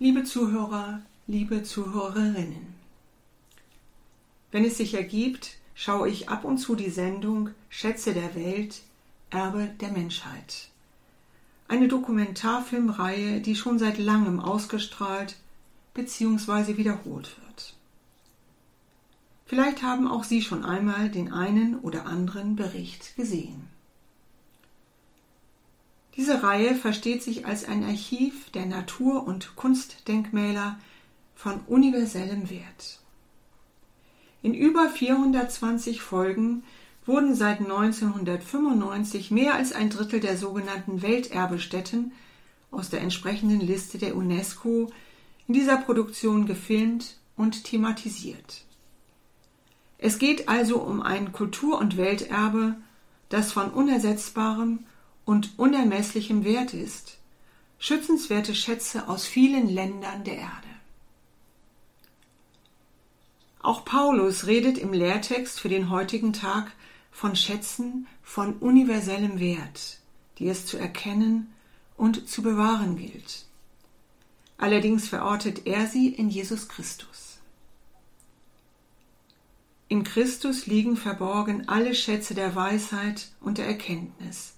Liebe Zuhörer, liebe Zuhörerinnen, wenn es sich ergibt, schaue ich ab und zu die Sendung Schätze der Welt, Erbe der Menschheit. Eine Dokumentarfilmreihe, die schon seit langem ausgestrahlt bzw. wiederholt wird. Vielleicht haben auch Sie schon einmal den einen oder anderen Bericht gesehen. Diese Reihe versteht sich als ein Archiv der Natur- und Kunstdenkmäler von universellem Wert. In über 420 Folgen wurden seit 1995 mehr als ein Drittel der sogenannten Welterbestätten aus der entsprechenden Liste der UNESCO in dieser Produktion gefilmt und thematisiert. Es geht also um ein Kultur- und Welterbe, das von unersetzbarem und unermesslichem Wert ist, schützenswerte Schätze aus vielen Ländern der Erde. Auch Paulus redet im Lehrtext für den heutigen Tag von Schätzen von universellem Wert, die es zu erkennen und zu bewahren gilt. Allerdings verortet er sie in Jesus Christus. In Christus liegen verborgen alle Schätze der Weisheit und der Erkenntnis,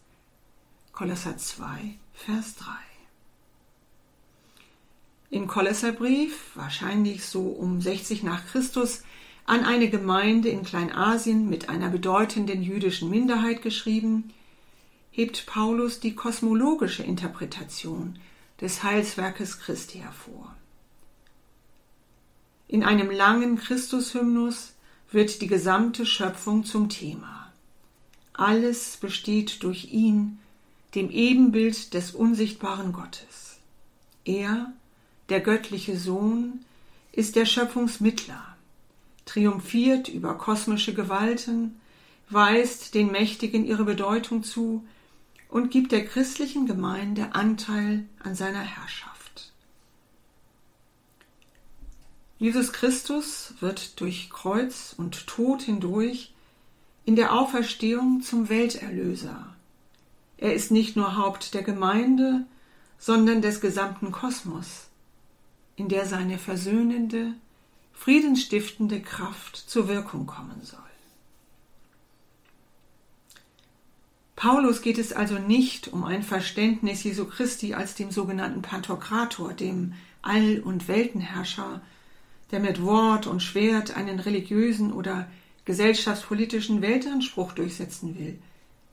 Kolosser 2, Vers 3. Im Kolosserbrief, wahrscheinlich so um 60 nach Christus, an eine Gemeinde in Kleinasien mit einer bedeutenden jüdischen Minderheit geschrieben, hebt Paulus die kosmologische Interpretation des Heilswerkes Christi hervor. In einem langen Christushymnus wird die gesamte Schöpfung zum Thema. Alles besteht durch ihn, dem Ebenbild des unsichtbaren Gottes. Er, der göttliche Sohn, ist der Schöpfungsmittler, triumphiert über kosmische Gewalten, weist den Mächtigen ihre Bedeutung zu und gibt der christlichen Gemeinde Anteil an seiner Herrschaft. Jesus Christus wird durch Kreuz und Tod hindurch in der Auferstehung zum Welterlöser, er ist nicht nur Haupt der Gemeinde, sondern des gesamten Kosmos, in der seine versöhnende, friedensstiftende Kraft zur Wirkung kommen soll. Paulus geht es also nicht um ein Verständnis Jesu Christi als dem sogenannten Pantokrator, dem All- und Weltenherrscher, der mit Wort und Schwert einen religiösen oder gesellschaftspolitischen Weltanspruch durchsetzen will,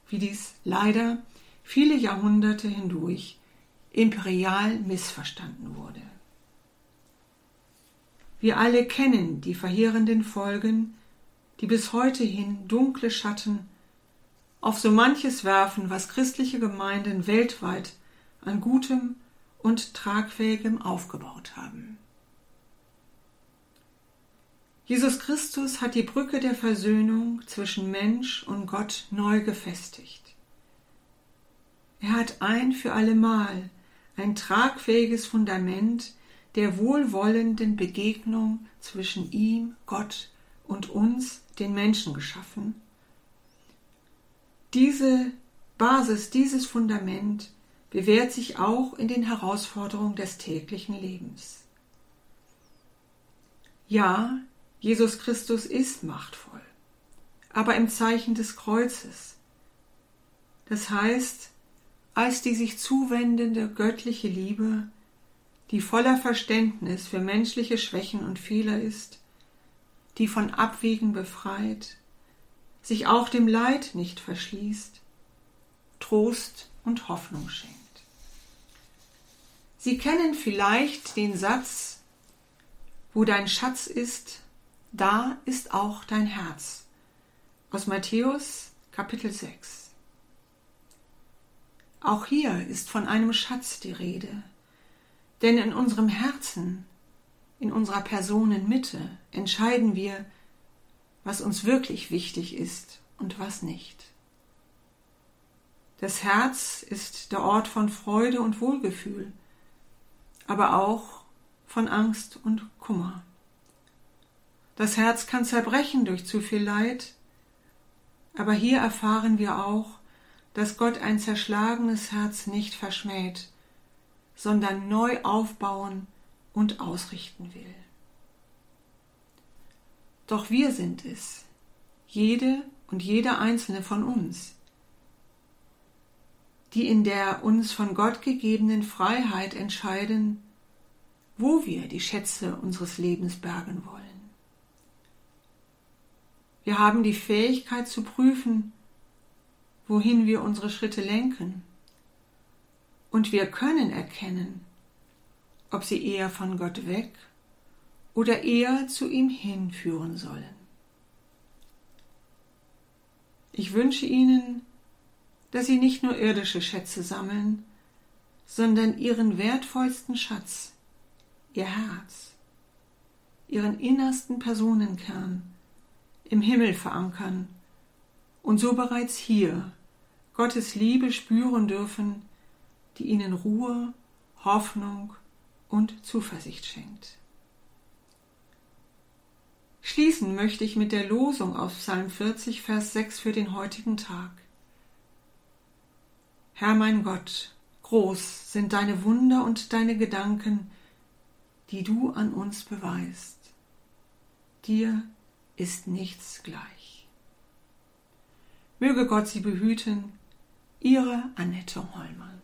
wie dies leider viele Jahrhunderte hindurch imperial missverstanden wurde. Wir alle kennen die verheerenden Folgen, die bis heute hin dunkle Schatten auf so manches werfen, was christliche Gemeinden weltweit an Gutem und Tragfähigem aufgebaut haben. Jesus Christus hat die Brücke der Versöhnung zwischen Mensch und Gott neu gefestigt. Er hat ein für allemal ein tragfähiges Fundament der wohlwollenden Begegnung zwischen ihm, Gott und uns, den Menschen, geschaffen. Diese Basis, dieses Fundament bewährt sich auch in den Herausforderungen des täglichen Lebens. Ja, Jesus Christus ist machtvoll, aber im Zeichen des Kreuzes. Das heißt, als die sich zuwendende göttliche Liebe, die voller Verständnis für menschliche Schwächen und Fehler ist, die von Abwägen befreit, sich auch dem Leid nicht verschließt, Trost und Hoffnung schenkt. Sie kennen vielleicht den Satz, wo dein Schatz ist, da ist auch dein Herz. Aus Matthäus Kapitel 6. Auch hier ist von einem Schatz die Rede. Denn in unserem Herzen, in unserer Personenmitte entscheiden wir, was uns wirklich wichtig ist und was nicht. Das Herz ist der Ort von Freude und Wohlgefühl, aber auch von Angst und Kummer. Das Herz kann zerbrechen durch zu viel Leid, aber hier erfahren wir auch, dass Gott ein zerschlagenes Herz nicht verschmäht, sondern neu aufbauen und ausrichten will. Doch wir sind es, jede und jeder einzelne von uns, die in der uns von Gott gegebenen Freiheit entscheiden, wo wir die Schätze unseres Lebens bergen wollen. Wir haben die Fähigkeit zu prüfen, wohin wir unsere Schritte lenken. Und wir können erkennen, ob sie eher von Gott weg oder eher zu ihm hinführen sollen. Ich wünsche Ihnen, dass Sie nicht nur irdische Schätze sammeln, sondern Ihren wertvollsten Schatz, Ihr Herz, Ihren innersten Personenkern im Himmel verankern und so bereits hier Gottes Liebe spüren dürfen, die ihnen Ruhe, Hoffnung und Zuversicht schenkt. Schließen möchte ich mit der Losung aus Psalm 40, Vers 6 für den heutigen Tag. Herr mein Gott, groß sind deine Wunder und deine Gedanken, die du an uns beweist. Dir ist nichts gleich. Möge Gott sie behüten, Ihre Annette Hollmann.